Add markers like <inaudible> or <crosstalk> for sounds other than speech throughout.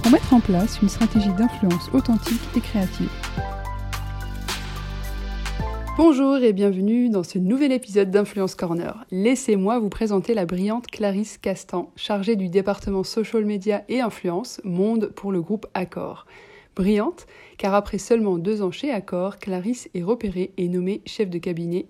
pour mettre en place une stratégie d'influence authentique et créative. Bonjour et bienvenue dans ce nouvel épisode d'Influence Corner. Laissez-moi vous présenter la brillante Clarisse Castan, chargée du département social media et influence Monde pour le groupe Accor. Brillante, car après seulement deux ans chez Accor, Clarisse est repérée et nommée chef de cabinet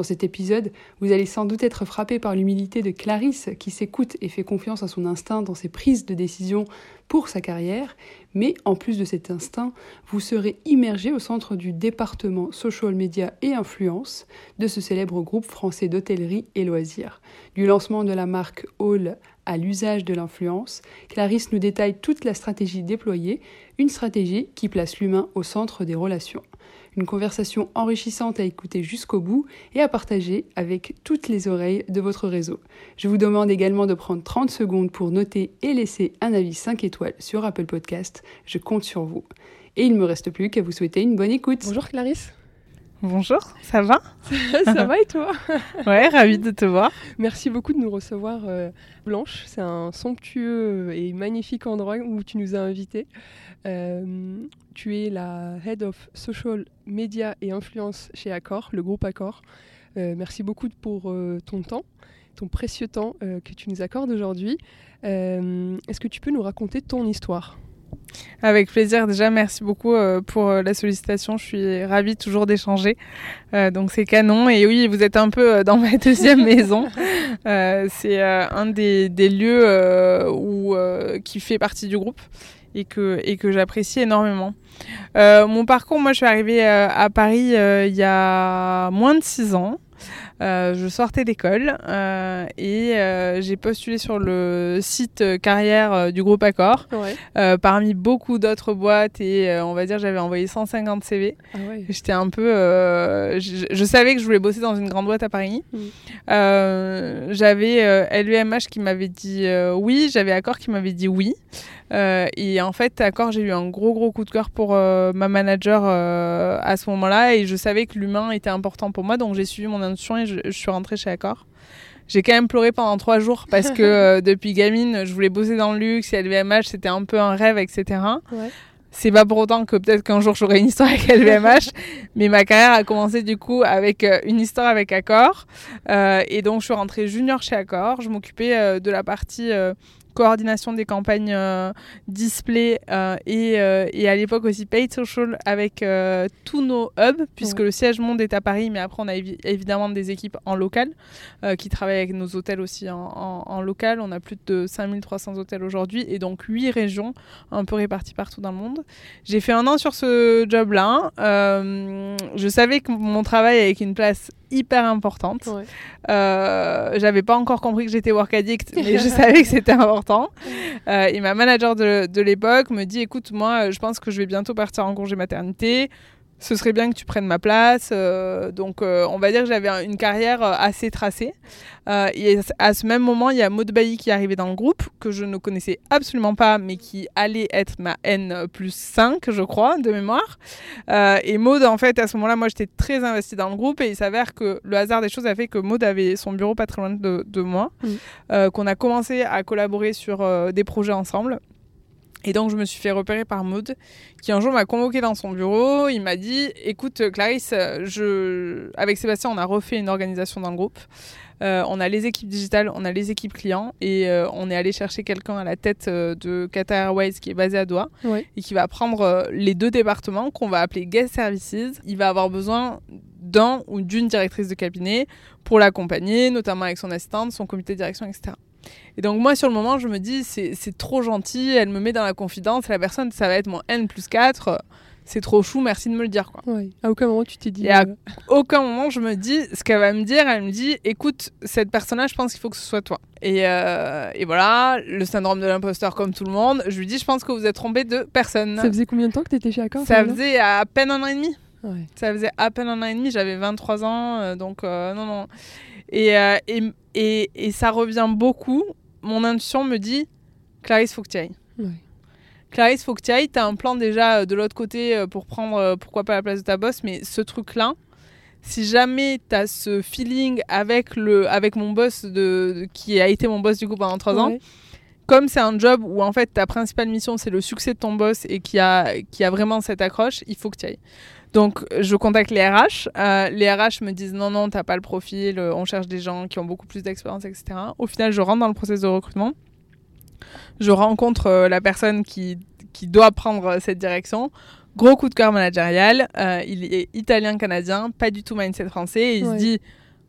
dans cet épisode, vous allez sans doute être frappé par l'humilité de Clarisse qui s'écoute et fait confiance à son instinct dans ses prises de décision pour sa carrière, mais en plus de cet instinct, vous serez immergé au centre du département social media et influence de ce célèbre groupe français d'hôtellerie et loisirs. Du lancement de la marque Hall à l'usage de l'influence, Clarisse nous détaille toute la stratégie déployée, une stratégie qui place l'humain au centre des relations une conversation enrichissante à écouter jusqu'au bout et à partager avec toutes les oreilles de votre réseau. Je vous demande également de prendre 30 secondes pour noter et laisser un avis 5 étoiles sur Apple Podcast. Je compte sur vous. Et il ne me reste plus qu'à vous souhaiter une bonne écoute. Bonjour Clarisse. Bonjour, ça va? <laughs> Ça va et toi? <laughs> Ouais, ravie de te voir. Merci beaucoup de nous recevoir euh, Blanche. C'est un somptueux et magnifique endroit où tu nous as invités. Euh, tu es la Head of Social Media et Influence chez Accor, le groupe Accor. Euh, merci beaucoup pour ton temps, ton précieux temps que tu nous accordes aujourd'hui. Est-ce que tu peux nous raconter ton histoire? Avec plaisir. Déjà, merci beaucoup euh, pour euh, la sollicitation. Je suis ravie toujours d'échanger. Euh, donc, c'est canon. Et oui, vous êtes un peu dans <laughs> ma deuxième maison. c'est un des, lieux où, qui fait partie du groupe et que, et que j'apprécie énormément. mon parcours, moi, je suis arrivée à Paris il y a moins de six ans. Euh, je sortais d'école euh, et euh, j'ai postulé sur le site carrière du groupe Accor parmi beaucoup d'autres boîtes et on va dire j'avais envoyé 150 CV. Ah J'étais un peu, je, savais que je voulais bosser dans une grande boîte à Paris. Mm. j'avais LVMH qui m'avait dit oui, j'avais Accor qui m'avait dit oui. Et en fait, d'accord, j'ai eu un gros gros coup de cœur pour ma manager à ce moment-là et je savais que l'humain était important pour moi, donc j'ai suivi mon intuition et je, suis rentrée chez Accor. J'ai quand même pleuré pendant trois jours parce que <laughs> depuis gamine, je voulais bosser dans le luxe et LVMH, c'était un peu un rêve, etc. C'est pas pour autant que peut-être qu'un jour j'aurai une histoire avec LVMH, <laughs> mais ma carrière a commencé du coup avec une histoire avec Accor. et donc je suis rentrée junior chez Accor. Je m'occupais de la partie coordination des campagnes euh, display euh, et, euh, et, à l'époque aussi paid social avec tous nos hubs, puisque le siège monde est à Paris, mais après on a évidemment des équipes en local qui travaillent avec nos hôtels aussi en, en, local. On a plus de 5300 hôtels aujourd'hui et donc 8 régions un peu réparties partout dans le monde. J'ai fait un an sur ce job-là. je savais que mon travail avec une place hyper importante. Euh, j'avais pas encore compris que j'étais work addict, <laughs> mais je savais que c'était important. Euh, et ma manager de, de l'époque me dit écoute, moi, je pense que je vais bientôt partir en congé maternité ce serait bien que tu prennes ma place. Euh, donc, euh, on va dire que j'avais une carrière euh, assez tracée. et à ce même moment, il y a Maud Bailly qui est arrivée dans le groupe, que je ne connaissais absolument pas, mais qui allait être ma N plus 5, je crois, de mémoire. et Maud, en fait, à ce moment-là, moi, j'étais très investie dans le groupe, et il s'avère que le hasard des choses a fait que Maud avait son bureau pas très loin de, de moi, qu'on a commencé à collaborer sur des projets ensemble. Et donc, je me suis fait repérer par Maud, qui un jour m'a convoqué dans son bureau. Il m'a dit Écoute, Clarisse, je... avec Sébastien, on a refait une organisation dans le groupe. Euh, on a les équipes digitales, on a les équipes clients et euh, on est allé chercher quelqu'un à la tête euh, de Qatar Airways qui est basé à Doha et qui va prendre les deux départements qu'on va appeler Guest Services. Il va avoir besoin d'un ou d'une directrice de cabinet pour l'accompagner, notamment avec son assistante, son comité de direction, etc. Et donc moi sur le moment je me dis c'est trop gentil, elle me met dans la confidence, la personne ça va être mon N plus 4, c'est trop chou, merci de me le dire. Quoi. Ouais. À aucun moment tu t'es dit. Et à euh, aucun moment je me dis ce qu'elle va me dire. Elle me dit écoute, cette personne-là, je pense qu'il faut que ce soit toi. Et, euh, et voilà, le syndrome de l'imposteur comme tout le monde. Je lui dis je pense que vous êtes trompé de personne. Ça faisait combien de temps que t'étais chez Accor Ça faisait à peine un an et demi. Ouais. Ça faisait à peine un an et demi, j'avais 23 ans, euh, donc euh, non, non. Et, euh, et, et, et ça revient beaucoup. Mon intuition me dit Clarisse, faut que tu ailles. Ouais. Clarisse, faut que tu ailles. T'as un plan déjà euh, de l'autre côté euh, pour prendre, euh, pourquoi pas la place de ta boss, mais ce truc-là, si jamais t'as ce feeling avec, le, avec mon boss, de, de- qui a été mon boss du coup pendant 3 ans. Comme c'est un job où en fait ta principale mission c'est le succès de ton boss et qui a, qui a vraiment cette accroche, il faut que tu ailles. Donc je contacte les RH. Euh, les RH me disent non, non, t'as pas le profil, euh, on cherche des gens qui ont beaucoup plus d'expérience, etc. Au final, je rentre dans le processus de recrutement. Je rencontre euh, la personne qui, qui doit prendre cette direction. Gros coup de cœur managérial. Euh, il est italien-canadien, pas du tout mindset français. Et il Ouais. se dit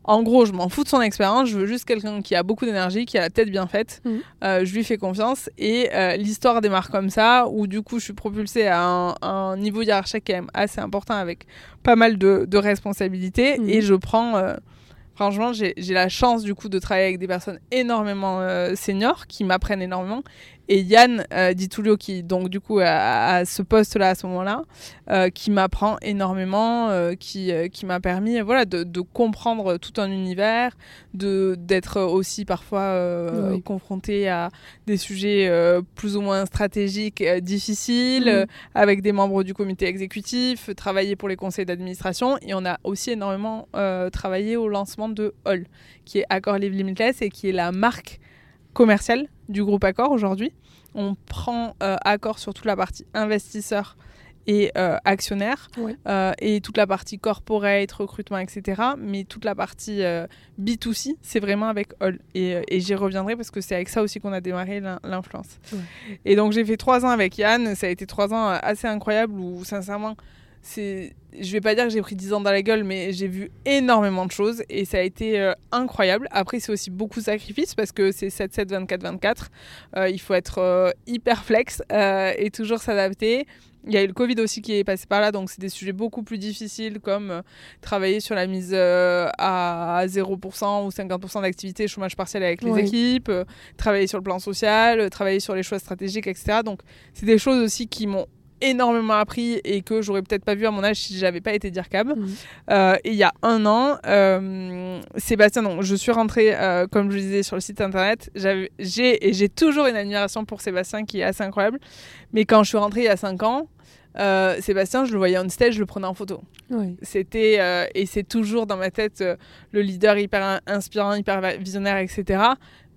en gros, je m'en fous de son expérience, je veux juste quelqu'un qui a beaucoup d'énergie, qui a la tête bien faite. Mhm. Euh, je lui fais confiance et euh, l'histoire démarre comme ça, où du coup je suis propulsée à un, un niveau hiérarchique quand même assez important avec pas mal de, de responsabilités Mhm. et je prends. euh, franchement, j'ai la chance du coup de travailler avec des personnes énormément seniors qui m'apprennent énormément. Et Yann euh, Di Tullio, qui donc du coup a, a ce poste-là à ce moment-là, euh, qui m'apprend énormément, euh, qui, euh, qui m'a permis voilà, de, de comprendre tout un univers, de d'être aussi parfois euh, Oui. confronté à des sujets euh, plus ou moins stratégiques, euh, difficiles, euh, avec des membres du comité exécutif, travailler pour les conseils d'administration. Et on a aussi énormément euh, travaillé au lancement de Hall, qui est Accor Live Limitless et qui est la marque commerciale du groupe Accor aujourd'hui. On prend euh, Accor sur toute la partie investisseur et euh, actionnaire euh, et toute la partie corporate, recrutement, etc. Mais toute la partie euh, B2C, c'est vraiment avec All. Et, et j'y reviendrai parce que c'est avec ça aussi qu'on a démarré l'in- l'influence. Et donc j'ai fait trois ans avec Yann. Ça a été trois ans assez incroyables où sincèrement, c'est, je vais pas dire que j'ai pris 10 ans dans la gueule, mais j'ai vu énormément de choses et ça a été euh, incroyable. Après, c'est aussi beaucoup de sacrifices parce que c'est 7-7, 24-24. Euh, il faut être euh, hyper flex euh, et toujours s'adapter. Il y a eu le Covid aussi qui est passé par là, donc c'est des sujets beaucoup plus difficiles comme euh, travailler sur la mise euh, à 0% ou 50% d'activité chômage partiel avec les Ouais. équipes, travailler sur le plan social, travailler sur les choix stratégiques, etc. Donc c'est des choses aussi qui m'ont énormément appris et que j'aurais peut-être pas vu à mon âge si j'avais pas été DIRCAB. Mhm. Euh, et il y a un an, euh, Sébastien, je suis rentrée, euh, comme je le disais, sur le site internet. J'ai et j'ai toujours une admiration pour Sébastien qui est assez incroyable. Mais quand je suis rentrée il y a 5 ans, euh, Sébastien, je le voyais on stage, je le prenais en photo. C'était euh, et c'est toujours dans ma tête euh, le leader hyper in- inspirant, hyper visionnaire, etc.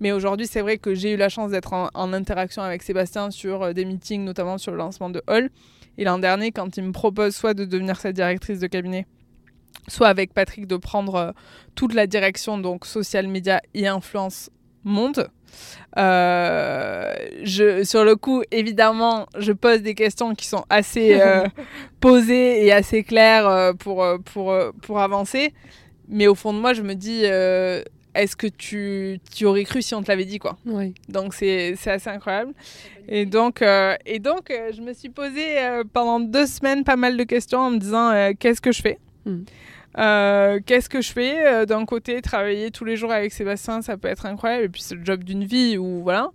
Mais aujourd'hui, c'est vrai que j'ai eu la chance d'être en, en interaction avec Sébastien sur euh, des meetings, notamment sur le lancement de Hall. Et l'an dernier, quand il me propose soit de devenir sa directrice de cabinet, soit avec Patrick de prendre euh, toute la direction, donc social media et influence monde. Euh, je, sur le coup, évidemment, je pose des questions qui sont assez euh, <laughs> posées et assez claires euh, pour, pour, pour avancer. Mais au fond de moi, je me dis, est-ce que tu, tu aurais cru si on te l'avait dit, quoi donc c'est assez incroyable. Et donc, euh, et donc euh, je me suis posé euh, pendant deux semaines pas mal de questions en me disant euh, qu'est-ce que je fais Mm. Euh, Qu'est-ce que je fais D'un côté, travailler tous les jours avec Sébastien, ça peut être incroyable. Et puis c'est le job d'une vie ou voilà.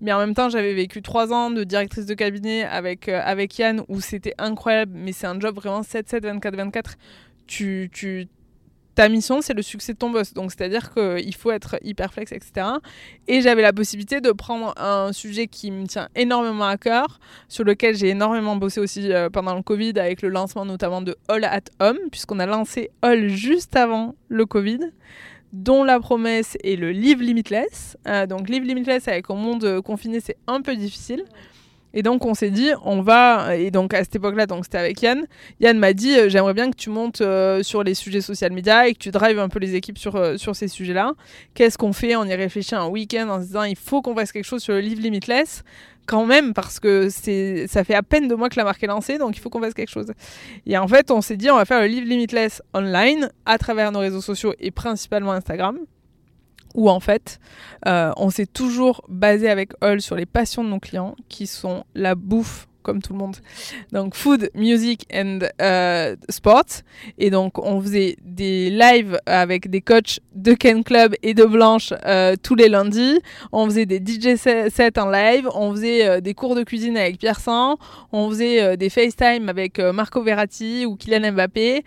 Mais en même temps, j'avais vécu trois ans de directrice de cabinet avec, euh, avec Yann où c'était incroyable. Mais c'est un job vraiment 7-7, 24-24. Tu, tu, ta mission, c'est le succès de ton boss. Donc, c'est-à-dire qu'il faut être hyper flex, etc. Et j'avais la possibilité de prendre un sujet qui me tient énormément à cœur, sur lequel j'ai énormément bossé aussi euh, pendant le Covid, avec le lancement notamment de All at Home, puisqu'on a lancé All juste avant le Covid dont la promesse est le Live Limitless. Euh, donc Live Limitless avec un monde euh, confiné, c'est un peu difficile. Et donc on s'est dit, on va, et donc à cette époque-là, donc c'était avec Yann, Yann m'a dit, euh, j'aimerais bien que tu montes euh, sur les sujets social media et que tu drives un peu les équipes sur, euh, sur ces sujets-là. Qu'est-ce qu'on fait? On y réfléchit un week-end en se disant, il faut qu'on fasse quelque chose sur le Live Limitless. Quand même parce que c'est ça fait à peine deux mois que la marque est lancée donc il faut qu'on fasse quelque chose. Et en fait on s'est dit on va faire le Live Limitless online à travers nos réseaux sociaux et principalement Instagram où en fait euh, on s'est toujours basé avec All sur les passions de nos clients qui sont la bouffe comme tout le monde. Donc food, music and euh, sports. Et donc on faisait des lives avec des coachs de Ken Club et de Blanche euh, tous les lundis. On faisait des DJ sets en live. On faisait euh, des cours de cuisine avec Pierre Sang. On faisait des FaceTime avec Marco Verratti ou Kylian Mbappé.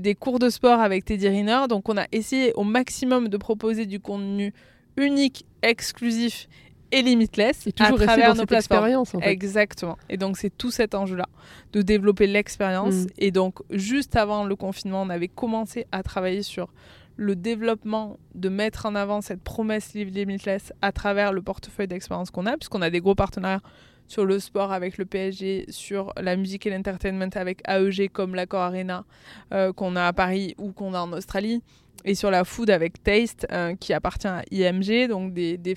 des cours de sport avec Teddy Riner. Donc on a essayé au maximum de proposer du contenu unique, exclusif et limitless et toujours à travers nos expérience en fait. Exactement. Et donc c'est tout cet enjeu-là de développer l'expérience. Mm. Et donc juste avant le confinement, on avait commencé à travailler sur le développement de mettre en avant cette promesse Live Limitless à travers le portefeuille d'expérience qu'on a, puisqu'on a des gros partenaires sur le sport avec le PSG, sur la musique et l'entertainment avec AEG comme l'Accord Arena euh, qu'on a à Paris ou qu'on a en Australie, et sur la food avec Taste euh, qui appartient à IMG, donc des, des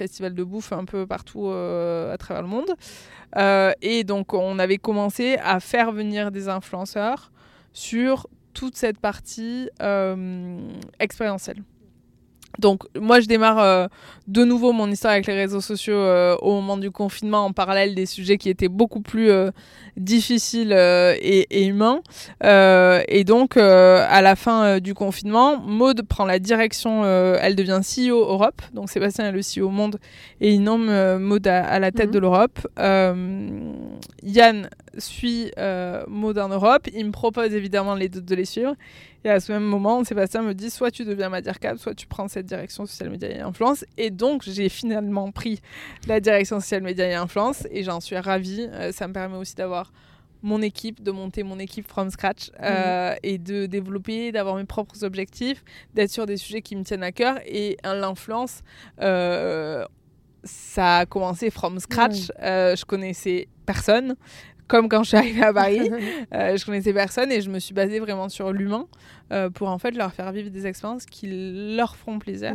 Festival de bouffe un peu partout euh, à travers le monde. Euh, et donc, on avait commencé à faire venir des influenceurs sur toute cette partie euh, expérientielle. Donc moi je démarre euh, de nouveau mon histoire avec les réseaux sociaux euh, au moment du confinement en parallèle des sujets qui étaient beaucoup plus euh, difficiles et, et, humains. et donc à la fin du confinement, Maude prend la direction, elle devient CEO Europe. Donc Sébastien est le CEO monde et il nomme Maude à, la tête mhm. de l'Europe. Yann suit Maude en Europe. Il me propose évidemment les deux de les suivre. Et à ce même moment, Sébastien me dit soit tu deviens ma DIRCAP, soit tu prends cette direction social média et influence. Et donc, j'ai finalement pris la direction social média et influence et j'en suis ravie. Euh, ça me permet aussi d'avoir mon équipe, de monter mon équipe from scratch euh, et de développer, d'avoir mes propres objectifs, d'être sur des sujets qui me tiennent à cœur. Et l'influence, euh, ça a commencé from scratch. je connaissais personne comme quand je suis arrivée à Paris. <laughs> euh, je connaissais personne et je me suis basée vraiment sur l'humain euh, pour en fait leur faire vivre des expériences qui leur feront plaisir.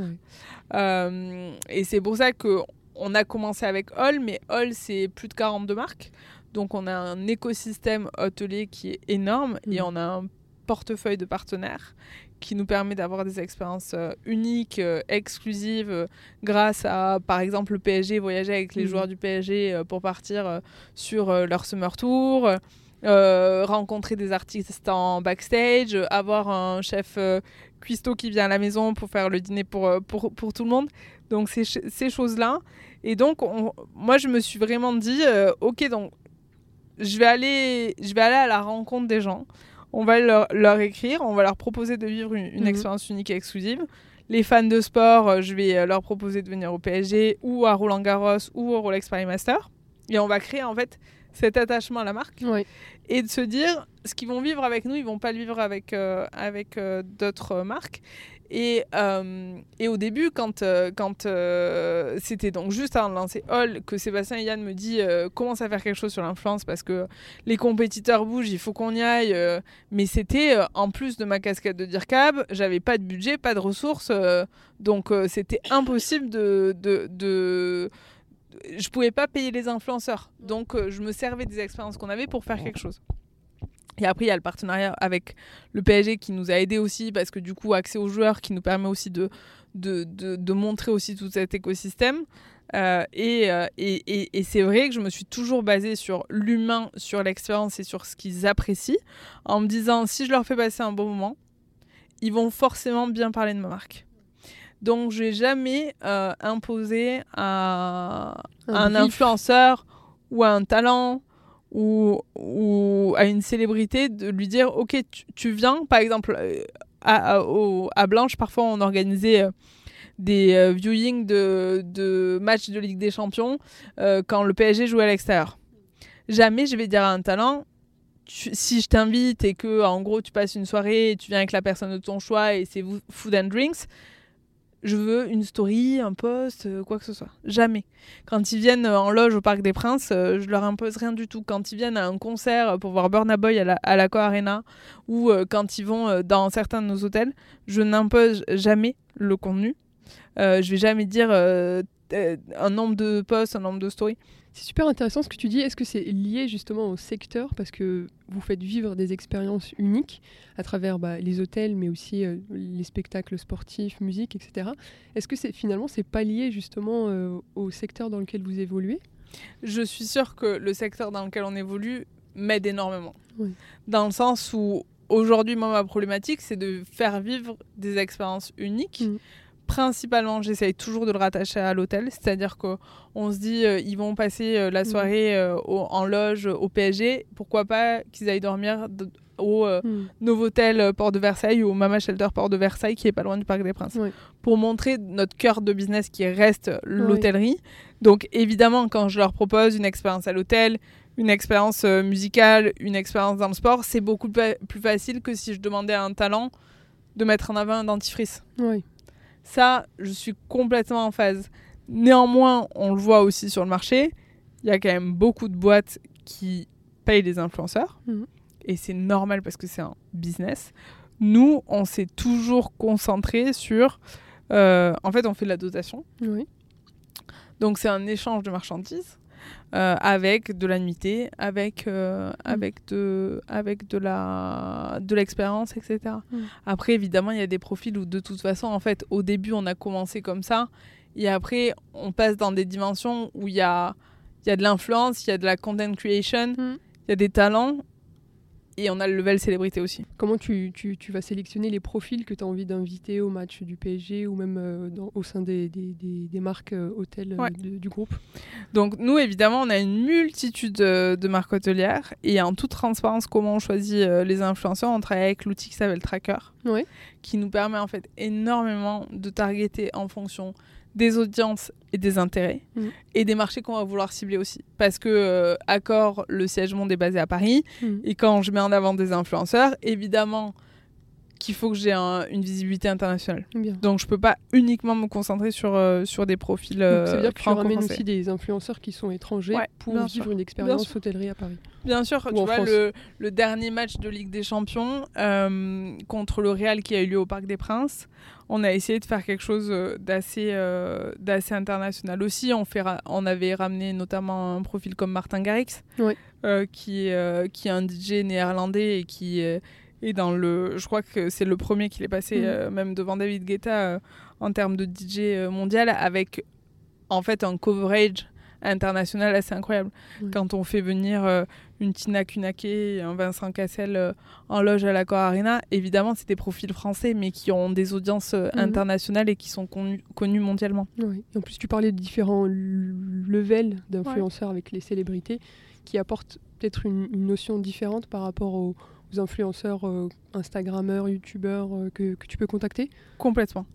Euh, et c'est pour ça que on a commencé avec Hall, mais Hall c'est plus de 42 marques. Donc on a un écosystème hôtelier qui est énorme et mm. on a un portefeuille de partenaires qui nous permet d'avoir des expériences euh, uniques, euh, exclusives, euh, grâce à, par exemple, le PSG, voyager avec les mmh. joueurs du PSG pour partir sur leur summer tour. rencontrer des artistes en backstage, avoir un chef cuistot qui vient à la maison pour faire le dîner pour, pour, pour tout le monde. Donc, ces, ces choses-là. Et donc, moi, je me suis vraiment dit, OK, donc, je vais, aller, je vais aller à la rencontre des gens on va leur, écrire, on va leur proposer de vivre une, mhm. expérience unique et exclusive. Les fans de sport, euh, je vais euh, leur proposer de venir au PSG ou à Roland Garros ou au Rolex Paris Master. Et on va créer en fait cet attachement à la marque et de se dire ce qu'ils vont vivre avec nous, ils vont pas le vivre avec, euh, avec d'autres marques. Et, euh, et, au début, quand, euh, quand euh, c'était donc juste avant de lancer Hall, que Sébastien et Yann me dit commence à faire quelque chose sur l'influence parce que les compétiteurs bougent, il faut qu'on y aille. mais c'était en plus de ma casquette de DIRCAB, j'avais pas de budget, pas de ressources, donc c'était impossible de, de, de je pouvais pas payer les influenceurs. Donc je me servais des expériences qu'on avait pour faire quelque chose. Et après, il y a le partenariat avec le PSG qui nous a aidé aussi parce que du coup, accès aux joueurs qui nous permet aussi de, de, de, montrer aussi tout cet écosystème. Euh, et, euh, et, et, et c'est vrai que je me suis toujours basée sur l'humain, sur l'expérience et sur ce qu'ils apprécient, en me disant si je leur fais passer un bon moment, ils vont forcément bien parler de ma marque. Donc, je n'ai jamais euh, imposé à un influenceur ou à un talent ou, ou à une célébrité de lui dire ok tu, viens. Par exemple euh, à, à, Blanche parfois on organisait euh, des euh, viewings de, de, matchs de Ligue des Champions quand le PSG jouait à l'extérieur. Jamais je vais dire à un talent si je t'invite et que en gros tu passes une soirée et tu viens avec la personne de ton choix et c'est food and drinks je veux une story, un post, euh, quoi que ce soit. Jamais. Quand ils viennent euh, en loge au Parc des Princes, euh, je leur impose rien du tout. Quand ils viennent à un concert pour voir Burna Boy à la, l'Aco Arena ou quand ils vont dans certains de nos hôtels, je n'impose jamais le contenu. je vais jamais dire un nombre de posts, un nombre de stories. C'est super intéressant ce que tu dis. Est-ce que c'est lié justement au secteur parce que vous faites vivre des expériences uniques à travers bah, les hôtels, mais aussi euh, les spectacles sportifs, musique, etc. Est-ce que c'est finalement c'est pas lié justement euh, au secteur dans lequel vous évoluez? Je suis sûre que le secteur dans lequel on évolue m'aide énormément. Dans le sens où aujourd'hui, moi, ma problématique, c'est de faire vivre des expériences uniques. Mmh principalement, j'essaye toujours de le rattacher à l'hôtel. C'est-à-dire qu'on se dit, euh, ils vont passer euh, la mm. soirée euh, en loge au PSG. Pourquoi pas qu'ils aillent dormir au mm. Novotel Port de Versailles ou au Mama Shelter Port de Versailles, qui est pas loin du Parc des Princes. Pour montrer notre cœur de business qui reste l'hôtellerie. Donc, évidemment, quand je leur propose une expérience à l'hôtel, une expérience musicale, une expérience dans le sport, c'est beaucoup plus facile que si je demandais à un talent de mettre en avant un dentifrice. Oui. Ça, je suis complètement en phase. Néanmoins, on le voit aussi sur le marché, il y a quand même beaucoup de boîtes qui payent les influenceurs. Mhm. Et c'est normal parce que c'est un business. Nous, on s'est toujours concentré sur... Euh, en fait, on fait de la dotation. Oui. Donc c'est un échange de marchandises. Euh, avec de la nuitée, avec, euh, avec, de, avec de, la, de l'expérience, etc. Mm. Après, évidemment, il y a des profils où de toute façon, en fait, au début, on a commencé comme ça. Et après, on passe dans des dimensions où il y a, y a de l'influence, il y a de la content creation, mm. il y a des talents. Et on a le level célébrité aussi. Comment tu, tu, tu vas sélectionner les profils que tu as envie d'inviter au match du PSG ou même euh, dans, au sein des, des, des, marques euh, hôtels euh, du groupe? Donc nous, évidemment, on a une multitude de marques hôtelières et en toute transparence, comment on choisit les influenceurs, on travaille avec l'outil qui s'appelle Tracker, qui nous permet en fait énormément de targeter en fonction des audiences et des intérêts mm. et des marchés qu'on va vouloir cibler aussi. Parce que euh, Accor, le siège monde est basé à Paris mm. et quand je mets en avant des influenceurs, évidemment, qu'il faut que j'ai une visibilité internationale. Donc je peux pas uniquement me concentrer sur, euh, sur des profils euh, Ça veut dire que tu ramènes aussi des influenceurs qui sont étrangers pour vivre une expérience hôtellerie à Paris. Bien sûr, tu vois le, le, dernier match de Ligue des Champions euh, contre le Real qui a eu lieu au Parc des Princes, on a essayé de faire quelque chose euh, d'assez d'assez international aussi. On, fait on avait ramené notamment un profil comme Martin Garrix, qui, qui est un DJ néerlandais et qui et dans le, je crois que c'est le premier qui est passé mm. euh, même devant David Guetta euh, en termes de DJ euh, mondial avec en fait un coverage international assez incroyable. Quand on fait venir une Tina Kunake et un Vincent Cassel en loge à la Arena, évidemment c'est des profils français mais qui ont des audiences mm. internationales et qui sont connus, mondialement. En plus tu parlais de différents levels d'influenceurs avec les célébrités qui apportent peut-être une, une, notion différente par rapport aux influenceurs, euh, Instagrammeurs, YouTubeurs euh, que, tu peux contacter? Complètement.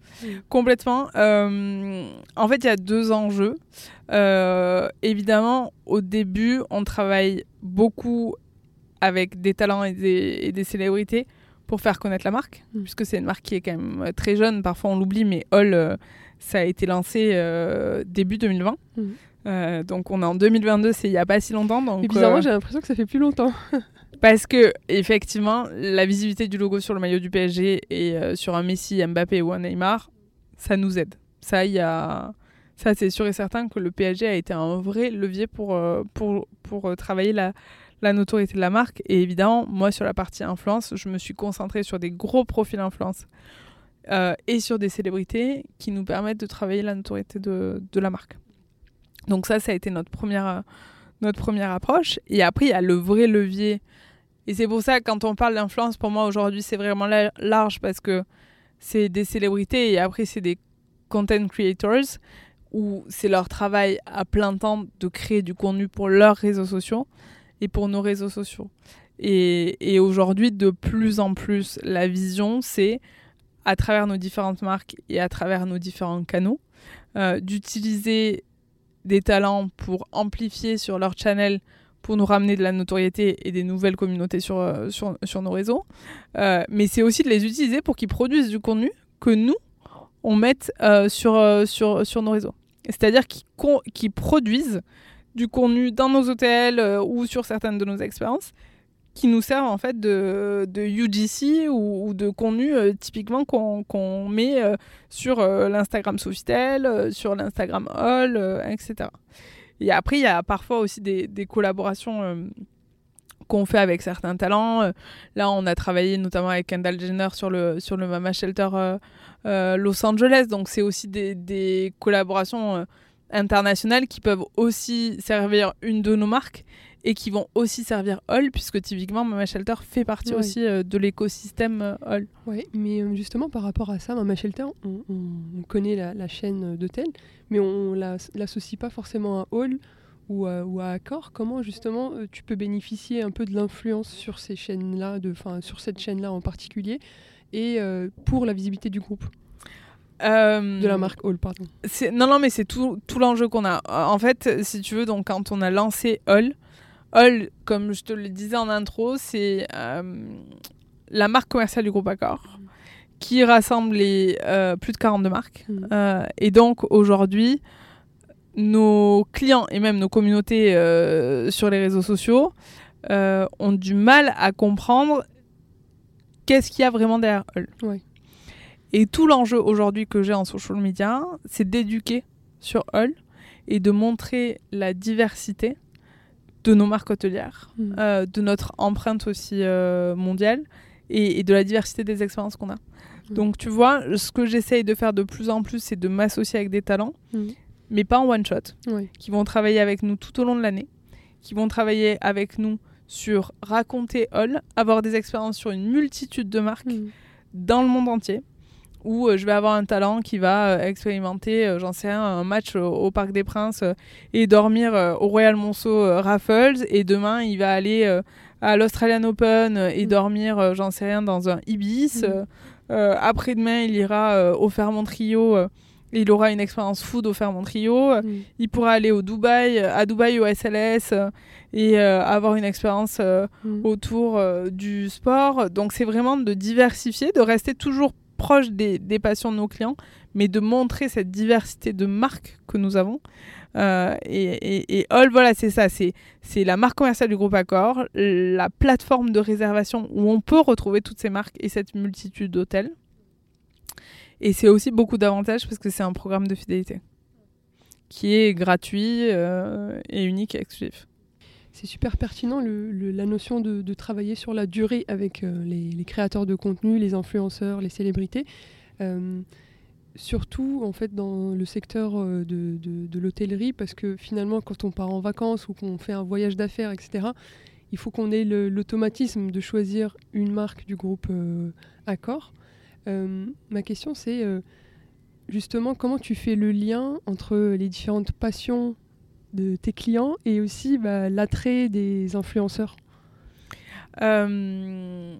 Complètement. Euh, en fait, il y a deux enjeux. évidemment, au début, on travaille beaucoup avec des talents et des, célébrités pour faire connaître la marque, mm. puisque c'est une marque qui est quand même très jeune. Parfois, on l'oublie, mais Hall, ça a été lancé début 2020. Mm. donc on est en 2022, c'est il n'y a pas si longtemps. Donc, bizarrement, j'ai l'impression que ça fait plus longtemps. <laughs> Parce que, effectivement, la visibilité du logo sur le maillot du PSG et euh, sur un Messi, Mbappé ou un Neymar, ça nous aide. Ça, y a... ça c'est sûr et certain que le PSG a été un vrai levier pour, euh, pour, pour euh, travailler la, notoriété de la marque. Et évidemment, moi, sur la partie influence, je me suis concentrée sur des gros profils influence et sur des célébrités qui nous permettent de travailler la notoriété de, de la marque. Donc ça, ça a été notre première, notre première approche. Et après, il y a le vrai levier et c'est pour ça que quand on parle d'influence, pour moi aujourd'hui, c'est vraiment large parce que c'est des célébrités et après, c'est des content creators où c'est leur travail à plein temps de créer du contenu pour leurs réseaux sociaux et pour nos réseaux sociaux. Et, aujourd'hui, de plus en plus, la vision, c'est à travers nos différentes marques et à travers nos différents canaux, euh, d'utiliser des talents pour amplifier sur leur channel pour nous ramener de la notoriété et des nouvelles communautés sur, euh, sur, sur nos réseaux. Euh, mais c'est aussi de les utiliser pour qu'ils produisent du contenu que nous, on mette sur, sur, sur nos réseaux. C'est-à-dire qu'ils produisent du contenu dans nos hôtels ou sur certaines de nos expériences qui nous servent en fait de, de UGC ou, de contenu typiquement qu'on met sur l'Instagram Sofitel, sur l'Instagram Hall, etc. Et après, il y a parfois aussi des, collaborations qu'on fait avec certains talents. Euh, là, on a travaillé notamment avec Kendall Jenner sur le, sur le Mama Shelter euh, euh, Los Angeles. Donc, c'est aussi des collaborations internationales qui peuvent aussi servir une de nos marques et qui vont aussi servir Hall, puisque typiquement Mama Shelter fait partie aussi de l'écosystème Hall. Oui, mais justement par rapport à ça, Mama Shelter, on, on connaît la, la chaîne d'hôtels, mais on ne l'associe pas forcément à Hall ou à, Accor, comment justement euh, tu peux bénéficier un peu de l'influence sur ces chaînes-là, de, sur cette chaîne-là en particulier, et euh, pour la visibilité du groupe? De la marque Hall, pardon. Non, non, mais c'est tout, tout l'enjeu qu'on a. En fait, si tu veux, donc quand on a lancé Hall, Hall, comme je te le disais en intro, c'est euh, la marque commerciale du groupe Accor qui rassemble les plus de 42 marques. Mmh. et donc aujourd'hui, nos clients et même nos communautés euh, sur les réseaux sociaux euh, ont du mal à comprendre qu'est-ce qu'il y a vraiment derrière eux. Et tout l'enjeu aujourd'hui que j'ai en social media, c'est d'éduquer sur Hull et de montrer la diversité de nos marques hôtelières, mm. euh, de notre empreinte aussi mondiale et, de la diversité des expériences qu'on a. Mm. Donc tu vois, ce que j'essaye de faire de plus en plus, c'est de m'associer avec des talents. Mm mais pas en one shot, qui vont travailler avec nous tout au long de l'année, qui vont travailler avec nous sur raconter All, avoir des expériences sur une multitude de marques dans le monde entier, où euh, je vais avoir un talent qui va euh, expérimenter, euh, j'en sais rien, un match au, Parc des Princes et dormir au Royal Monceau Raffles, et demain il va aller à l'Australian Open et mm. dormir, j'en sais rien, dans un Ibis. Mm. Après-demain, il ira au Fairmont Trio il aura une expérience food au Fairmont Trio. Mm. Il pourra aller au Dubaï, à Dubaï au SLS et euh, avoir une expérience euh, autour du sport. Donc c'est vraiment de diversifier, de rester toujours proche des, passions de nos clients, mais de montrer cette diversité de marques que nous avons. et, et, et All, voilà, c'est ça, c'est la marque commerciale du groupe Accor, la plateforme de réservation où on peut retrouver toutes ces marques et cette multitude d'hôtels. Et c'est aussi beaucoup d'avantages parce que c'est un programme de fidélité qui est gratuit euh, et unique et exclusif. C'est super pertinent la notion de, travailler sur la durée avec euh, les, créateurs de contenu, les influenceurs, les célébrités. Euh, surtout en fait dans le secteur de, de l'hôtellerie parce que finalement quand on part en vacances ou qu'on fait un voyage d'affaires, etc., il faut qu'on ait l'automatisme de choisir une marque du groupe Accor euh, ma question, c'est euh, justement comment tu fais le lien entre les différentes passions de tes clients et aussi bah, l'attrait des influenceurs euh,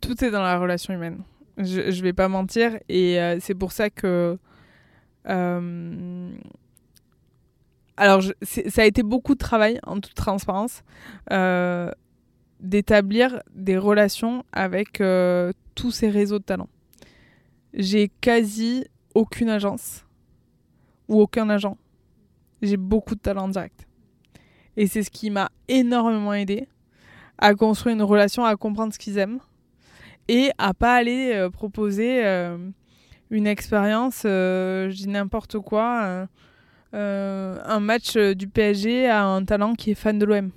Tout est dans la relation humaine. Je ne vais pas mentir. Et c'est pour ça que... alors, ça a été beaucoup de travail, en toute transparence, d'établir des relations avec tous ces réseaux de talents j'ai quasi aucune agence ou aucun agent. J'ai beaucoup de talent direct. Et c'est ce qui m'a énormément aidé à construire une relation, à comprendre ce qu'ils aiment et à pas aller euh, proposer euh, une expérience, euh, je dis n'importe quoi, un match du PSG à un talent qui est fan de l'OM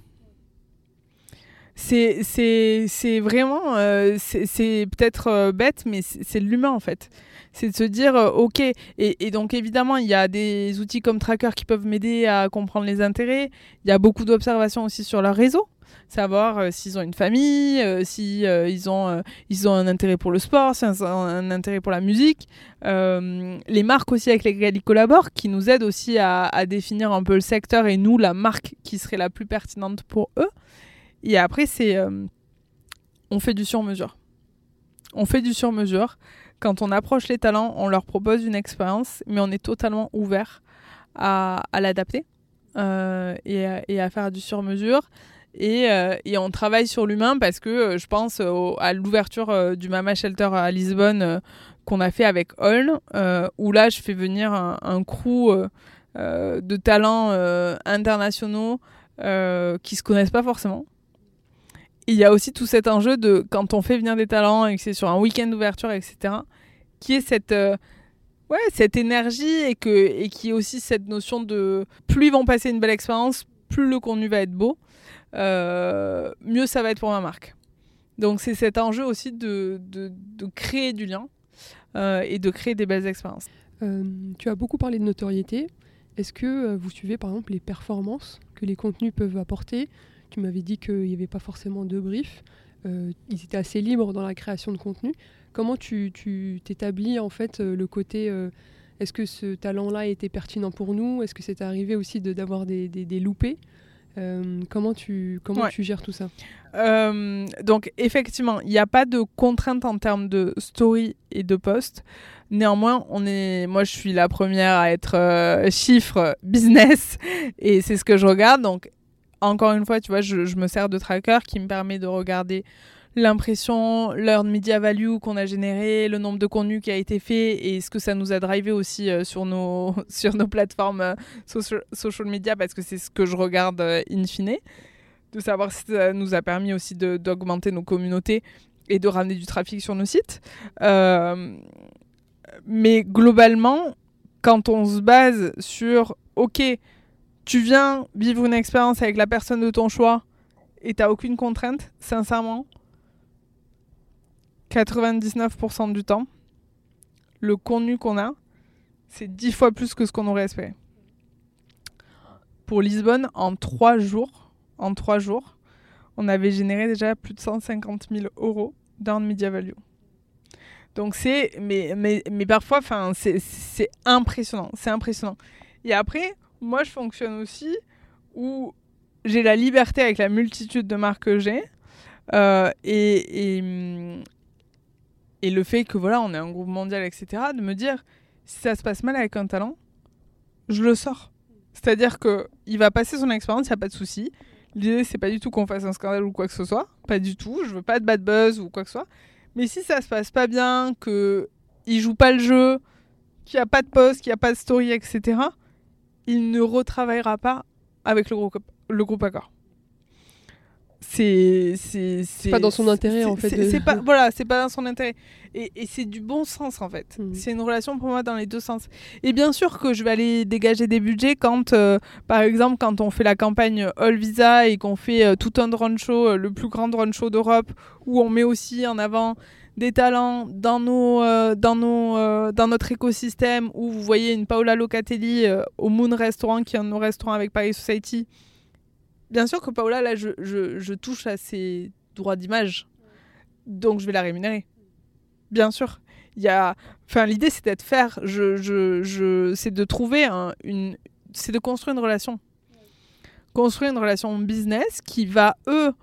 c'est vraiment euh, c'est peut-être euh, bête mais c'est l'humain en fait c'est de se dire euh, ok et, donc évidemment il y a des outils comme Tracker qui peuvent m'aider à comprendre les intérêts il y a beaucoup d'observations aussi sur leur réseau savoir s'ils ont une famille si ils ont ils ont un intérêt pour le sport si ont un intérêt pour la musique les marques aussi avec lesquelles ils collaborent qui nous aident aussi à, à définir un peu le secteur et nous la marque qui serait la plus pertinente pour eux et après, c'est. Euh, on fait du sur-mesure. On fait du sur-mesure. Quand on approche les talents, on leur propose une expérience, mais on est totalement ouvert à, l'adapter euh, et, à faire du sur-mesure. Et, euh, et, on travaille sur l'humain parce que je pense à l'ouverture du Mama Shelter à Lisbonne qu'on a fait avec All, où là, je fais venir un, un crew de talents internationaux qui se connaissent pas forcément. Il y a aussi tout cet enjeu de quand on fait venir des talents et que c'est sur un week-end d'ouverture, etc., qui est cette ouais, cette énergie et, que, et qui est aussi cette notion de plus ils vont passer une belle expérience, plus le contenu va être beau, euh, mieux ça va être pour ma marque. Donc c'est cet enjeu aussi de, de, de créer du lien euh, et de créer des belles expériences. Euh, tu as beaucoup parlé de notoriété. Est-ce que vous suivez par exemple les performances que les contenus peuvent apporter Tu m'avais dit qu'il n'y avait pas forcément de brief. ils étaient assez libres dans la création de contenu. Comment tu t'établis en fait euh, le côté euh, est-ce que ce talent-là était pertinent pour nous? Est-ce que c'est arrivé aussi d'avoir des, des, des, loupés? Euh, comment tu, comment tu gères tout ça? Donc effectivement, il n'y a pas de contrainte en termes de story et de post. Néanmoins, on est, moi je suis la première à être chiffre business <laughs> et c'est ce que je regarde. Donc encore une fois, tu vois, je, me sers de tracker qui me permet de regarder l'impression, l'earned media value qu'on a généré, le nombre de contenus qui a été fait et ce que ça nous a drivé aussi euh, sur, nos, <laughs> sur nos plateformes euh, social, media parce que c'est ce que je regarde euh, in fine, de savoir si ça nous a permis aussi d'augmenter nos communautés et de ramener du trafic sur nos sites. mais globalement, quand on se base sur OK, tu viens vivre une expérience avec la personne de ton choix et tu n'as aucune contrainte, sincèrement, 99% du temps, le contenu qu'on a, c'est 10 fois plus que ce qu'on aurait espéré. Pour Lisbonne, en 3 jours, en 3 jours, on avait généré déjà plus de 150 000 euros d'earned media value. Donc c'est, mais, mais, mais parfois, c'est impressionnant, c'est impressionnant. Et après, moi, je fonctionne aussi où j'ai la liberté avec la multitude de marques que j'ai. Euh, et, et, et le fait que voilà, on est un groupe mondial, etc., de me dire si ça se passe mal avec un talent, je le sors. C'est-à-dire que il va passer son expérience, il n'y a pas de souci. L'idée, c'est pas du tout qu'on fasse un scandale ou quoi que ce soit. Pas du tout. Je veux pas de bad buzz ou quoi que ce soit. Mais si ça se passe pas bien, que il joue pas le jeu, qu'il n'y a pas de post, qu'il n'y a pas de story, etc., il ne retravaillera pas avec le groupe, le groupe Accord c'est pas dans son intérêt en fait c'est pas <laughs> voilà c'est pas dans son intérêt. Et, et c'est du bon sens en fait. Mm. c'est une relation pour moi dans les deux sens. Et bien sûr que je vais aller dégager des budgets quand euh, par exemple quand on fait la campagne All Visa et qu'on fait euh, tout un drone show euh, le plus grand drone show d'Europe où on met aussi en avant des talents dans nos dans nos dans notre écosystème où vous voyez une Paola Locatelli au Moon Restaurant qui est un de nos restaurants avec Paris Society bien sûr que Paola, là, je, je, touche à ses droits d'image. Donc, je vais la rémunérer. Bien sûr. Il y a... Enfin, l'idée, c'est d'être faire. Je, je, je... C'est de trouver une... C'est de construire une relation. Construire une relation business qui va, eux,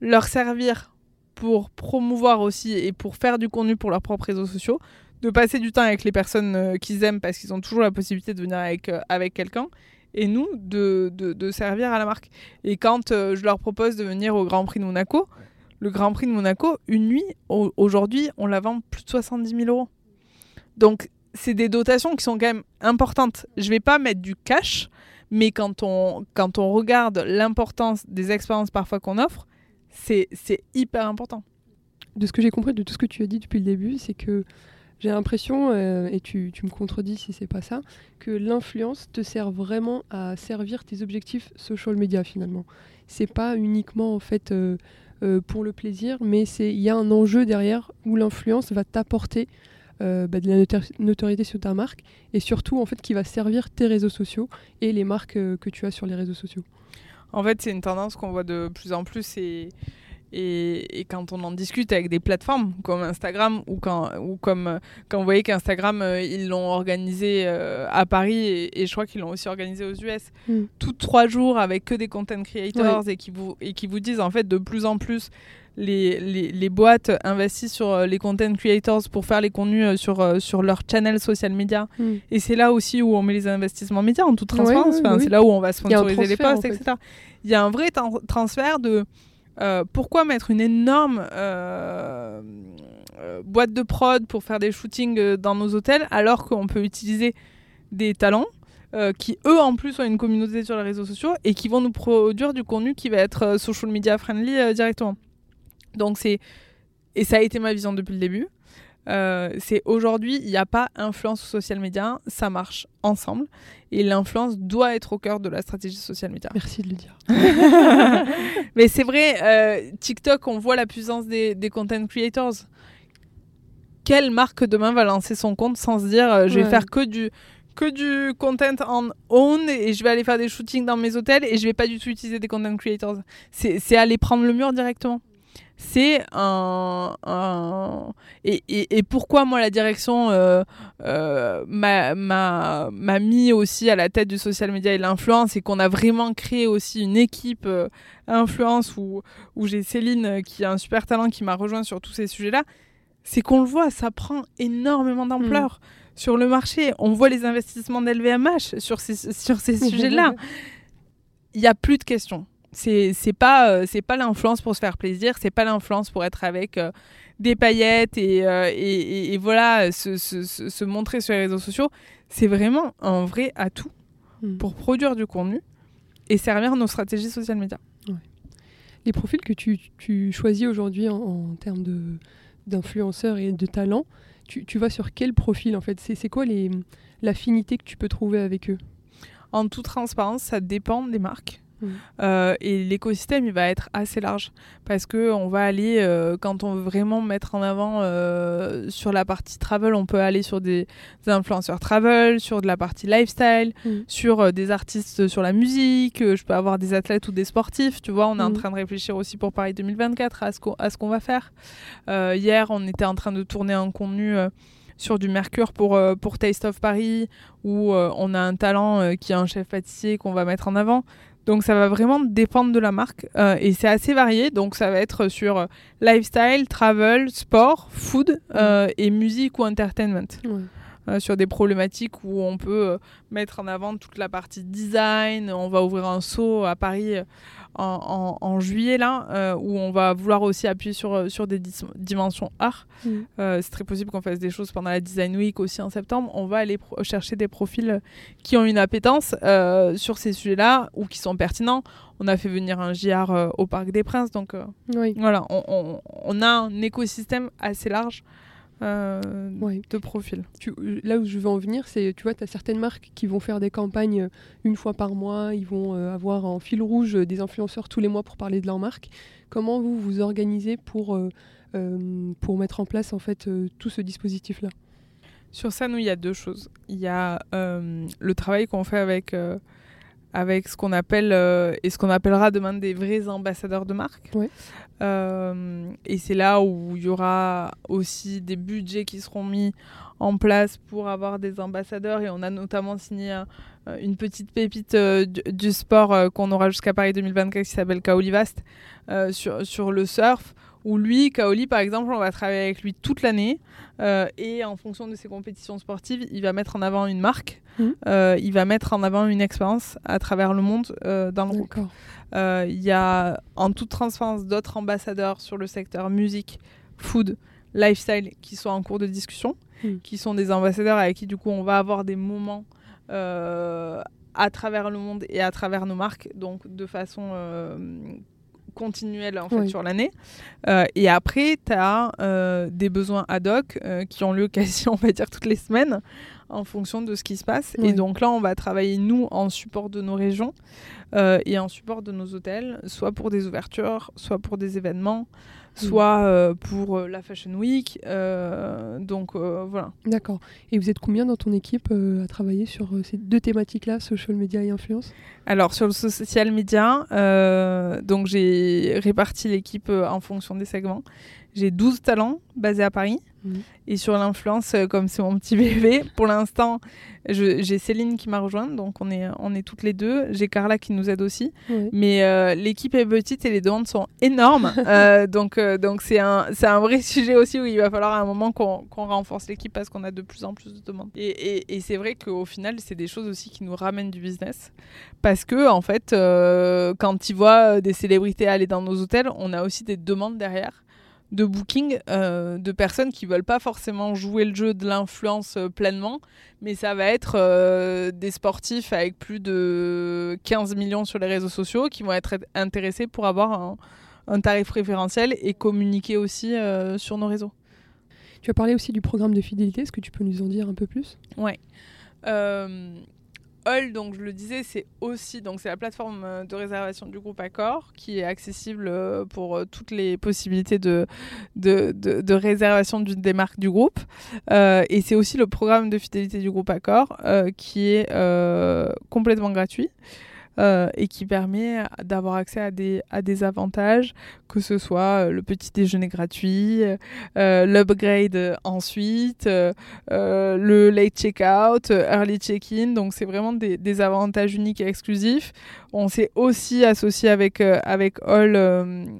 leur servir pour promouvoir aussi et pour faire du contenu pour leurs propres réseaux sociaux, de passer du temps avec les personnes euh, qu'ils aiment parce qu'ils ont toujours la possibilité de venir avec, euh, avec quelqu'un et nous de, de, servir à la marque. Et quand euh, je leur propose de venir au Grand Prix de Monaco, le Grand Prix de Monaco, une nuit, aujourd'hui, on la vend plus de 70 000 euros. Donc, c'est des dotations qui sont quand même importantes. Je vais pas mettre du cash, mais quand on, quand on regarde l'importance des expériences parfois qu'on offre, c'est hyper important. De ce que j'ai compris de tout ce que tu as dit depuis le début, c'est que j'ai l'impression, euh, et tu, me contredis si c'est pas ça, que l'influence te sert vraiment à servir tes objectifs social media finalement. C'est pas uniquement en fait euh, euh, pour le plaisir, mais il y a un enjeu derrière où l'influence va t'apporter bah, de la notoriété sur ta marque et surtout en fait qui va servir tes réseaux sociaux et les marques que tu as sur les réseaux sociaux. En fait, c'est une tendance qu'on voit de plus en plus et et, quand on en discute avec des plateformes comme Instagram ou, quand, ou comme quand vous voyez qu'Instagram, euh, ils l'ont organisé euh, à Paris et, je crois qu'ils l'ont aussi organisé aux US, mm. tous trois jours avec que des content creators et, qui vous, et qui vous disent en fait de plus en plus les, les, les, boîtes investissent sur euh, les content creators pour faire les contenus sur, sur leur channel social media. Mm. Et c'est là aussi où on met les investissements médias en toute transparence. c'est là où on va sponsoriser les posts, etc. Il y a un vrai transfert de Euh, pourquoi mettre une énorme euh, euh, boîte de prod pour faire des shootings dans nos hôtels alors qu'on peut utiliser des talents qui eux en plus ont une communauté sur les réseaux sociaux et qui vont nous produire du contenu qui va être social media friendly directement. Donc c'est et ça a été ma vision depuis le début. Euh, c'est aujourd'hui il n'y a pas influence social media, ça marche ensemble et l'influence doit être au cœur de la stratégie social media. Merci de le dire. <laughs> Mais c'est vrai, euh, TikTok, on voit la puissance des, des content creators. Quelle marque demain va lancer son compte sans se dire euh, je vais Ouais. faire que du que du content en own et je vais aller faire des shootings dans mes hôtels et je vais pas du tout utiliser des content creators. C'est c'est aller prendre le mur directement. C'est un, un- et, et, et pourquoi moi la direction euh, euh, m'a mis aussi à la tête du social media et de l'influence et qu'on a vraiment créé aussi une équipe euh, influence où, où j'ai Céline euh, qui a un super talent qui m'a rejoint sur tous ces sujets-là, c'est qu'on le voit, ça prend énormément d'ampleur sur le marché. On voit les investissements d'LVMH sur ces, sur ces <laughs> sujets-là. Il n'y a plus de questions. C'est c'est pas, euh, c'est pas l'influence pour se faire plaisir, c'est pas l'influence pour être avec euh, des paillettes et, euh, et, et- et voilà, se, se- se- se montrer sur les réseaux sociaux. C'est vraiment un vrai atout Mm. pour produire du contenu et servir nos stratégies social media. Les profils que tu, tu choisis aujourd'hui en, en termes de- d'influenceurs et de talents, tu, tu vas sur quel profil en fait? C'est c'est quoi les- l'affinité que tu peux trouver avec eux? En toute transparence, ça dépend des marques. Euh, et l'écosystème, il va être assez large parce que on va aller, euh, quand on veut vraiment mettre en avant euh, sur la partie travel, on peut aller sur des, des influenceurs travel, sur de la partie lifestyle, Mhm. sur des artistes sur la musique. je peux avoir des athlètes ou des sportifs. Tu vois, on est en Mhm. train de réfléchir aussi pour Paris 2024 à ce qu'on va faire. Hier, on était en train de tourner un contenu. sur du Mercure pour, euh, pour Taste of Paris, où euh, on a un talent euh, qui est un chef pâtissier qu'on va mettre en avant. Donc ça va vraiment dépendre de la marque euh, et c'est assez varié. Donc ça va être sur euh, lifestyle, travel, sport, food euh, et musique ou entertainment. Ouais. Euh, sur des problématiques où on peut euh, mettre en avant toute la partie design. On va ouvrir un saut à Paris euh, en, en- en juillet là, où on va vouloir aussi appuyer sur, sur des dimensions art. Euh, c'est très possible qu'on fasse des choses pendant la Design Week aussi en septembre. On va aller chercher des profils qui ont une appétence sur ces sujets-là ou qui sont pertinents. On a fait venir un JR euh, au Parc des Princes, donc euh, Oui. voilà, on, on- on a un écosystème assez large euh, Ouais. de profils. Tu- là où je veux en venir, c'est, tu vois, tu as certaines marques qui vont faire des campagnes euh, une fois par mois, ils vont euh, avoir en fil rouge euh, des influenceurs tous les mois pour parler de leur marque. Comment vous vous organisez pour, euh, euh, pour mettre en place en fait euh, tout ce dispositif-là? Sur ça, nous, il y a deux choses. Il y a euh, le travail qu'on fait avec, euh, avec ce qu'on appelle euh, et ce qu'on appellera demain des vrais ambassadeurs de marque. Ouais. Euh, et c'est là où il y aura aussi des budgets qui seront mis en place pour avoir des ambassadeurs. Et on a notamment signé un- une petite pépite euh, du, du sport euh, qu'on aura jusqu'à Paris 2024 qui s'appelle Kaoli Vast euh, sur, sur le surf. Où lui, Kaoli, par exemple, on va travailler avec lui toute l'année. euh, et en fonction de ses compétitions sportives, il va mettre en avant une marque. Mhm. euh, il va mettre en avant une expérience à travers le monde euh, dans le groupe. Il y a en toute transparence d'autres ambassadeurs sur le secteur musique, food, lifestyle qui sont en cours de discussion, Mm. qui sont des ambassadeurs avec qui du coup on va avoir des moments à travers le monde et à travers nos marques, donc de façon continuelle en fait Oui. sur l'année. Euh, et après, tu as des besoins ad hoc euh, qui ont lieu quasi, <laughs> on va dire, toutes les semaines en fonction de ce qui se passe. Oui. Et donc là, on va travailler, nous, en support de nos régions euh, et en support de nos hôtels, soit pour des ouvertures, soit pour des événements, soit euh, pour euh, la Fashion Week. euh, donc voilà. D'accord. Et vous êtes combien dans ton équipe à travailler sur ces deux thématiques-là, social media et influence? Alors sur le social media, donc j'ai réparti l'équipe en fonction des segments. J'ai 12 talents basés à Paris. Et sur l'influence, euh, comme c'est mon petit bébé, pour l'instant, J'ai Céline qui m'a rejointe, donc on est, on est toutes les deux. J'ai Carla qui nous aide aussi. Mais euh, l'équipe est petite et les demandes sont énormes. <laughs> Euh, donc euh, donc c'est un, un vrai <laughs> sujet aussi où il va falloir à un moment qu'on qu'on renforce l'équipe parce qu'on a de plus en plus de demandes. Et, et, et c'est vrai qu'au final, c'est des choses aussi qui nous ramènent du business. Parce que, en fait, quand ils voient des célébrités aller dans nos hôtels, on a aussi des demandes derrière de booking euh, de personnes qui veulent pas forcément jouer le jeu de l'influence euh, pleinement, mais ça va être euh, des sportifs avec plus de 15 millions sur les réseaux sociaux qui vont être intéressés pour avoir un, un tarif préférentiel et communiquer aussi euh, sur nos réseaux. Tu as parlé aussi du programme de fidélité. Est-ce que tu peux nous en dire un peu plus? Ouais. Donc je le disais, c'est aussi donc c'est la plateforme euh, de réservation du groupe Accor qui est accessible euh, pour euh, toutes les possibilités de, réservation du- des marques du groupe. Et c'est aussi le programme de fidélité du groupe Accor qui est complètement gratuit. Euh, et qui permet d'avoir accès à des, avantages, que ce soit euh, le petit déjeuner gratuit, euh, l'upgrade ensuite, le late check-out, early check-in. Donc, c'est vraiment des, des avantages uniques et exclusifs. On s'est aussi associé avec, avec All,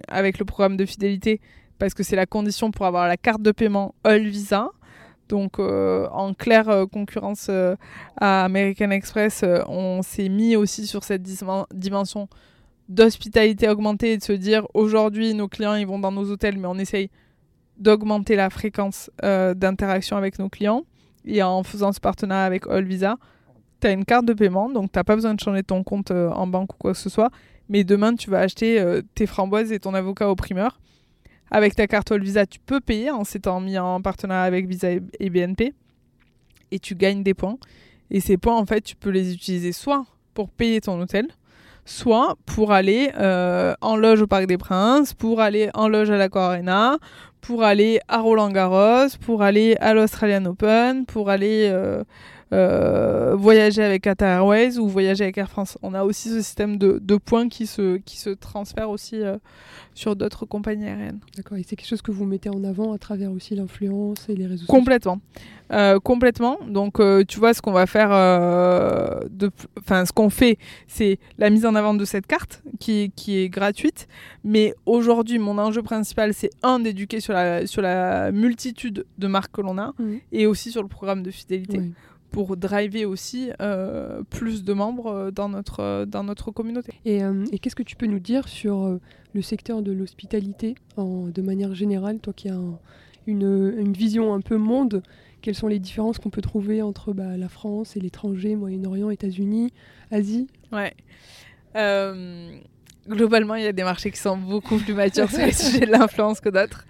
avec le programme de fidélité, parce que c'est la condition pour avoir la carte de paiement All Visa. Donc, euh, en claire euh, concurrence euh, à American Express, on s'est mis aussi sur cette dimension d'hospitalité augmentée et de se dire aujourd'hui, nos clients ils vont dans nos hôtels, mais on essaye d'augmenter la fréquence d'interaction avec nos clients. Et en faisant ce partenariat avec All Visa, tu as une carte de paiement, donc tu n'as pas besoin de changer ton compte en banque ou quoi que ce soit. Mais demain, tu vas acheter tes framboises et ton avocat au primeur. Avec ta carte All Visa, tu peux payer en s'étant mis en partenariat avec Visa et- et BNP. Et tu gagnes des points. Et ces points, en fait, tu peux les utiliser soit pour payer ton hôtel, soit pour aller euh, en loge au Parc des Princes, pour aller en loge à l'Aqua Arena, pour aller à Roland Garros, pour aller à l'Australian Open, pour aller euh, euh, voyager avec Qatar Airways ou voyager avec Air France. On a aussi ce système de, de points qui se, qui se transfèrent aussi euh, sur d'autres compagnies aériennes. D'accord. Et c'est quelque chose que vous mettez en avant à travers aussi l'influence et les réseaux sociaux. Complètement. Euh, complètement. Donc, tu vois, ce qu'on va faire, enfin, ce qu'on fait, c'est la mise en avant de cette carte qui, qui est gratuite. Mais aujourd'hui, mon enjeu principal, c'est un, d'éduquer sur la, sur la multitude de marques que l'on a et aussi sur le programme de fidélité. Pour driver aussi euh, plus de membres euh, dans notre, euh, dans notre communauté. Et, euh, et qu'est-ce que tu peux nous dire sur le secteur de l'hospitalité de manière générale, toi qui as un- une, une vision un peu monde Quelles sont les différences qu'on peut trouver entre bah, la France et l'étranger, Moyen-Orient, États-Unis, Asie? Ouais. Euh, globalement, il y a des marchés qui sont beaucoup plus matures sur les <laughs> sujets de l'influence que d'autres.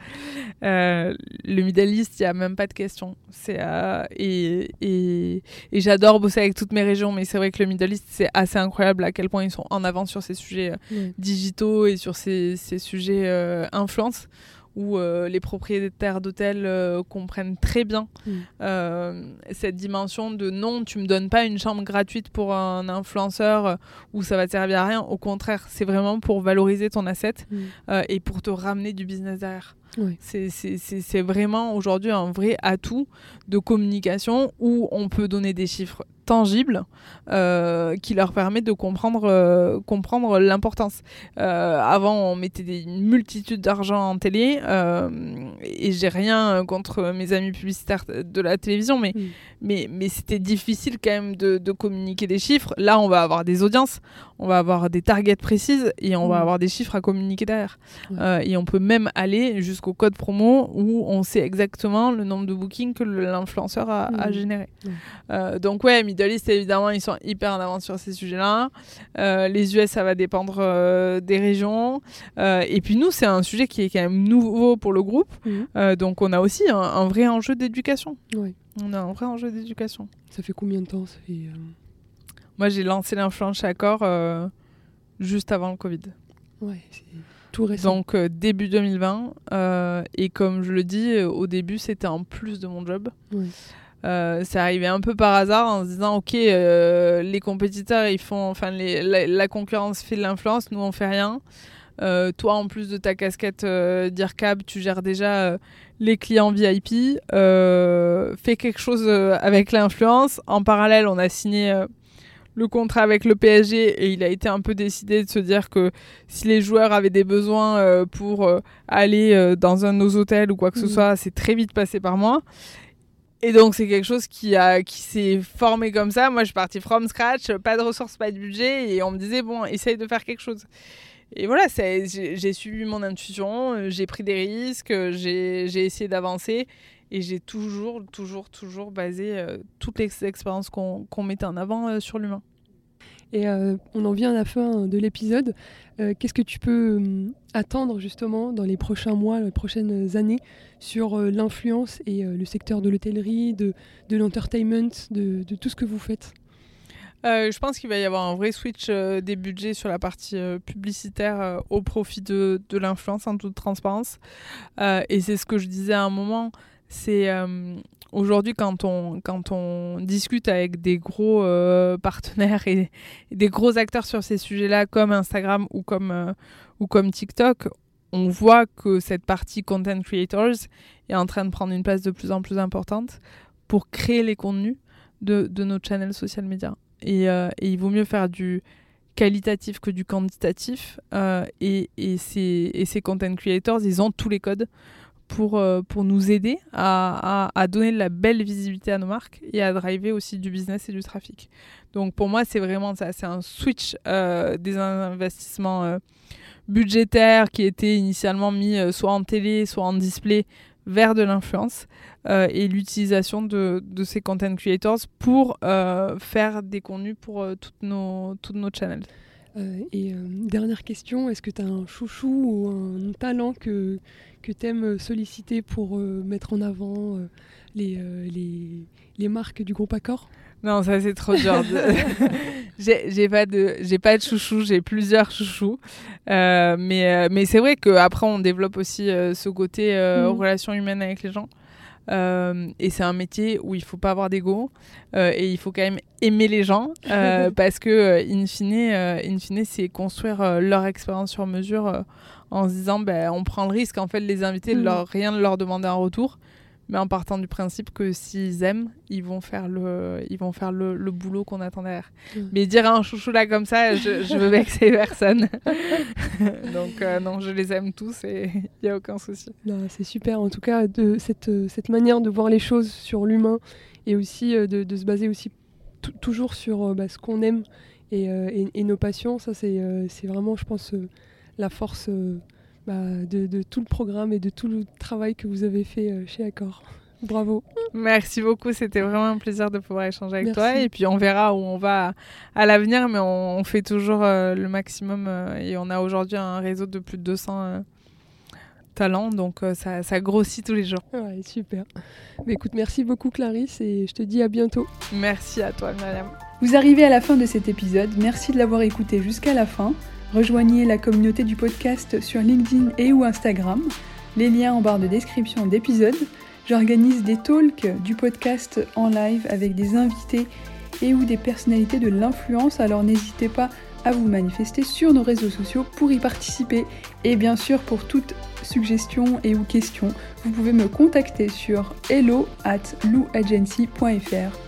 Euh, le Middle East, il n'y a même pas de question. C'est, euh, et et, et j'adore bosser avec toutes mes régions, mais c'est vrai que le Middle East, c'est assez incroyable à quel point ils sont en avance sur ces sujets euh, Ouais. digitaux et sur ces, ces sujets euh, influence où euh, les propriétaires d'hôtels euh, comprennent très bien Mm. euh, cette dimension de non, tu me donnes pas une chambre gratuite pour un influenceur où ça va te servir à rien. Au contraire, c'est vraiment pour valoriser ton asset Mm. et pour te ramener du business derrière. C'est- vraiment aujourd'hui un vrai atout de communication où on peut donner des chiffres tangibles euh, qui leur permettent de comprendre, euh, comprendre l'importance. Euh, avant, on mettait des, une multitude d'argent en télé et j'ai rien contre mes amis publicitaires de la télévision, mais, mais, mais c'était difficile quand même de, de communiquer des chiffres. Là, on va avoir des audiences, on va avoir des targets précises et on va avoir des chiffres à communiquer derrière. Et on peut même aller jusqu'au code promo où on sait exactement le nombre de bookings que l'influenceur a, a Mhm. généré. Ouais. Euh, donc ouais, Middle East, évidemment, ils sont hyper en avance sur ces sujets-là. Euh, les US, ça va dépendre euh, des régions. Et puis nous, c'est un sujet qui est quand même nouveau pour le groupe. Mhm. Donc on a aussi un, un vrai enjeu d'éducation. On a un vrai enjeu d'éducation. Ça fait combien de temps ça fait, Moi, j'ai lancé l'influence Accor euh, juste avant le Covid. Ouais, c'est tout récent. Donc euh, début 2020. euh, et comme je le dis, euh, au début, c'était en plus de mon job. Euh, c'est arrivé un peu par hasard en se disant ok les compétiteurs ils font enfin les- la, la concurrence fait de l'influence nous on fait rien toi, en plus de ta casquette d'IRCAB, tu gères déjà les clients VIP. fais quelque chose avec l'influence. En parallèle, on a signé le contrat avec le PSG et il a été un peu décidé de se dire que si les joueurs avaient des besoins pour aller dans un de nos hôtels ou quoi que ce mmh. soit, c'est très vite passé par moi. Et donc c'est quelque chose qui a qui s'est formé comme ça. Moi je suis partie from scratch, pas de ressources, pas de budget et on me disait bon essaye de faire quelque chose. Et voilà, j'ai suivi mon intuition, euh, j'ai pris des risques, euh, j'ai essayé d'avancer et j'ai toujours, toujours, toujours basé euh, toutes les expériences qu'on mettait en avant sur l'humain. Et on en vient à la fin de l'épisode. Qu'est-ce que tu peux attendre justement dans les prochains mois, les prochaines années sur l'influence et le secteur de l'hôtellerie, de, de l'entertainment, de, de tout ce que vous faites? Euh, je pense qu'il va y avoir un vrai switch euh, des budgets sur la partie euh, publicitaire au profit de, de l'influence en toute transparence. et c'est ce que je disais à un moment, c'est aujourd'hui quand on, quand on discute avec des gros partenaires et, des gros acteurs sur ces sujets-là comme Instagram ou comme, ou comme TikTok, on voit que cette partie content creators est en train de prendre une place de plus en plus importante pour créer les contenus de, de nos channels social media. Euh, et, il vaut mieux faire du qualitatif que du quantitatif. Euh, et, et, ces, et, ces, content creators, ils ont tous les codes pour, euh, pour nous aider à, à, donner de la belle visibilité à nos marques et à driver aussi du business et du trafic. Donc pour moi, c'est vraiment ça. C'est un switch des investissements budgétaires qui étaient initialement mis soit en télé, soit en display vers de l'influence euh, et l'utilisation de, de, ces content creators pour euh, faire des contenus pour euh, toutes, nos, toutes nos channels. Et dernière question, est-ce que tu as un chouchou ou un talent que, que tu aimes solliciter pour mettre en avant les, les, les marques du groupe Accor? Non, ça c'est trop dur. <laughs> j'ai pas de j'ai pas de chouchou, j'ai plusieurs chouchous. Euh, mais euh, mais c'est vrai qu'après on développe aussi euh, ce côté euh, mm. relation humaine avec les gens. Et c'est un métier où il faut pas avoir d'ego et il faut quand même aimer les gens <laughs> parce que in fine, in fine c'est construire leur expérience sur mesure en se disant ben on prend le risque en fait de les inviter, de mm. leur rien de leur demander un retour mais en partant du principe que s'ils aiment, ils vont faire le, ils vont faire le, le boulot qu'on attend derrière. Mais dire un chouchou là comme ça, je, je veux <laughs> vexer personne. <laughs> Donc euh, non, je les aime tous et <laughs> il n'y a aucun souci. C'est super en tout cas de cette, cette manière de voir les choses sur l'humain et aussi euh, de, de, se baser aussi toujours sur euh, bah, ce qu'on aime et, et, et, nos passions. Ça c'est vraiment, je pense, la force bah, de, tout le programme et de tout le travail que vous avez fait euh, chez Accor. Bravo. Merci beaucoup, c'était vraiment un plaisir de pouvoir échanger avec toi. Et puis on verra où on va à, l'avenir, mais on, fait toujours euh, le maximum. Euh, et on a aujourd'hui un réseau de plus de 200 talents, donc ça, ça, grossit tous les jours. Ouais, super. Mais écoute, merci beaucoup Clarisse et je te dis à bientôt. Merci à toi, Myriam. Vous arrivez à la fin de cet épisode. Merci de l'avoir écouté jusqu'à la fin. Rejoignez la communauté du podcast sur LinkedIn et ou Instagram. Les liens en barre de description d'épisode. J'organise des talks du podcast en live avec des invités et ou des personnalités de l'influence, alors n'hésitez pas à vous manifester sur nos réseaux sociaux pour y participer. Et bien sûr, pour toute suggestion et ou question, vous pouvez me contacter sur hello at louagency.fr.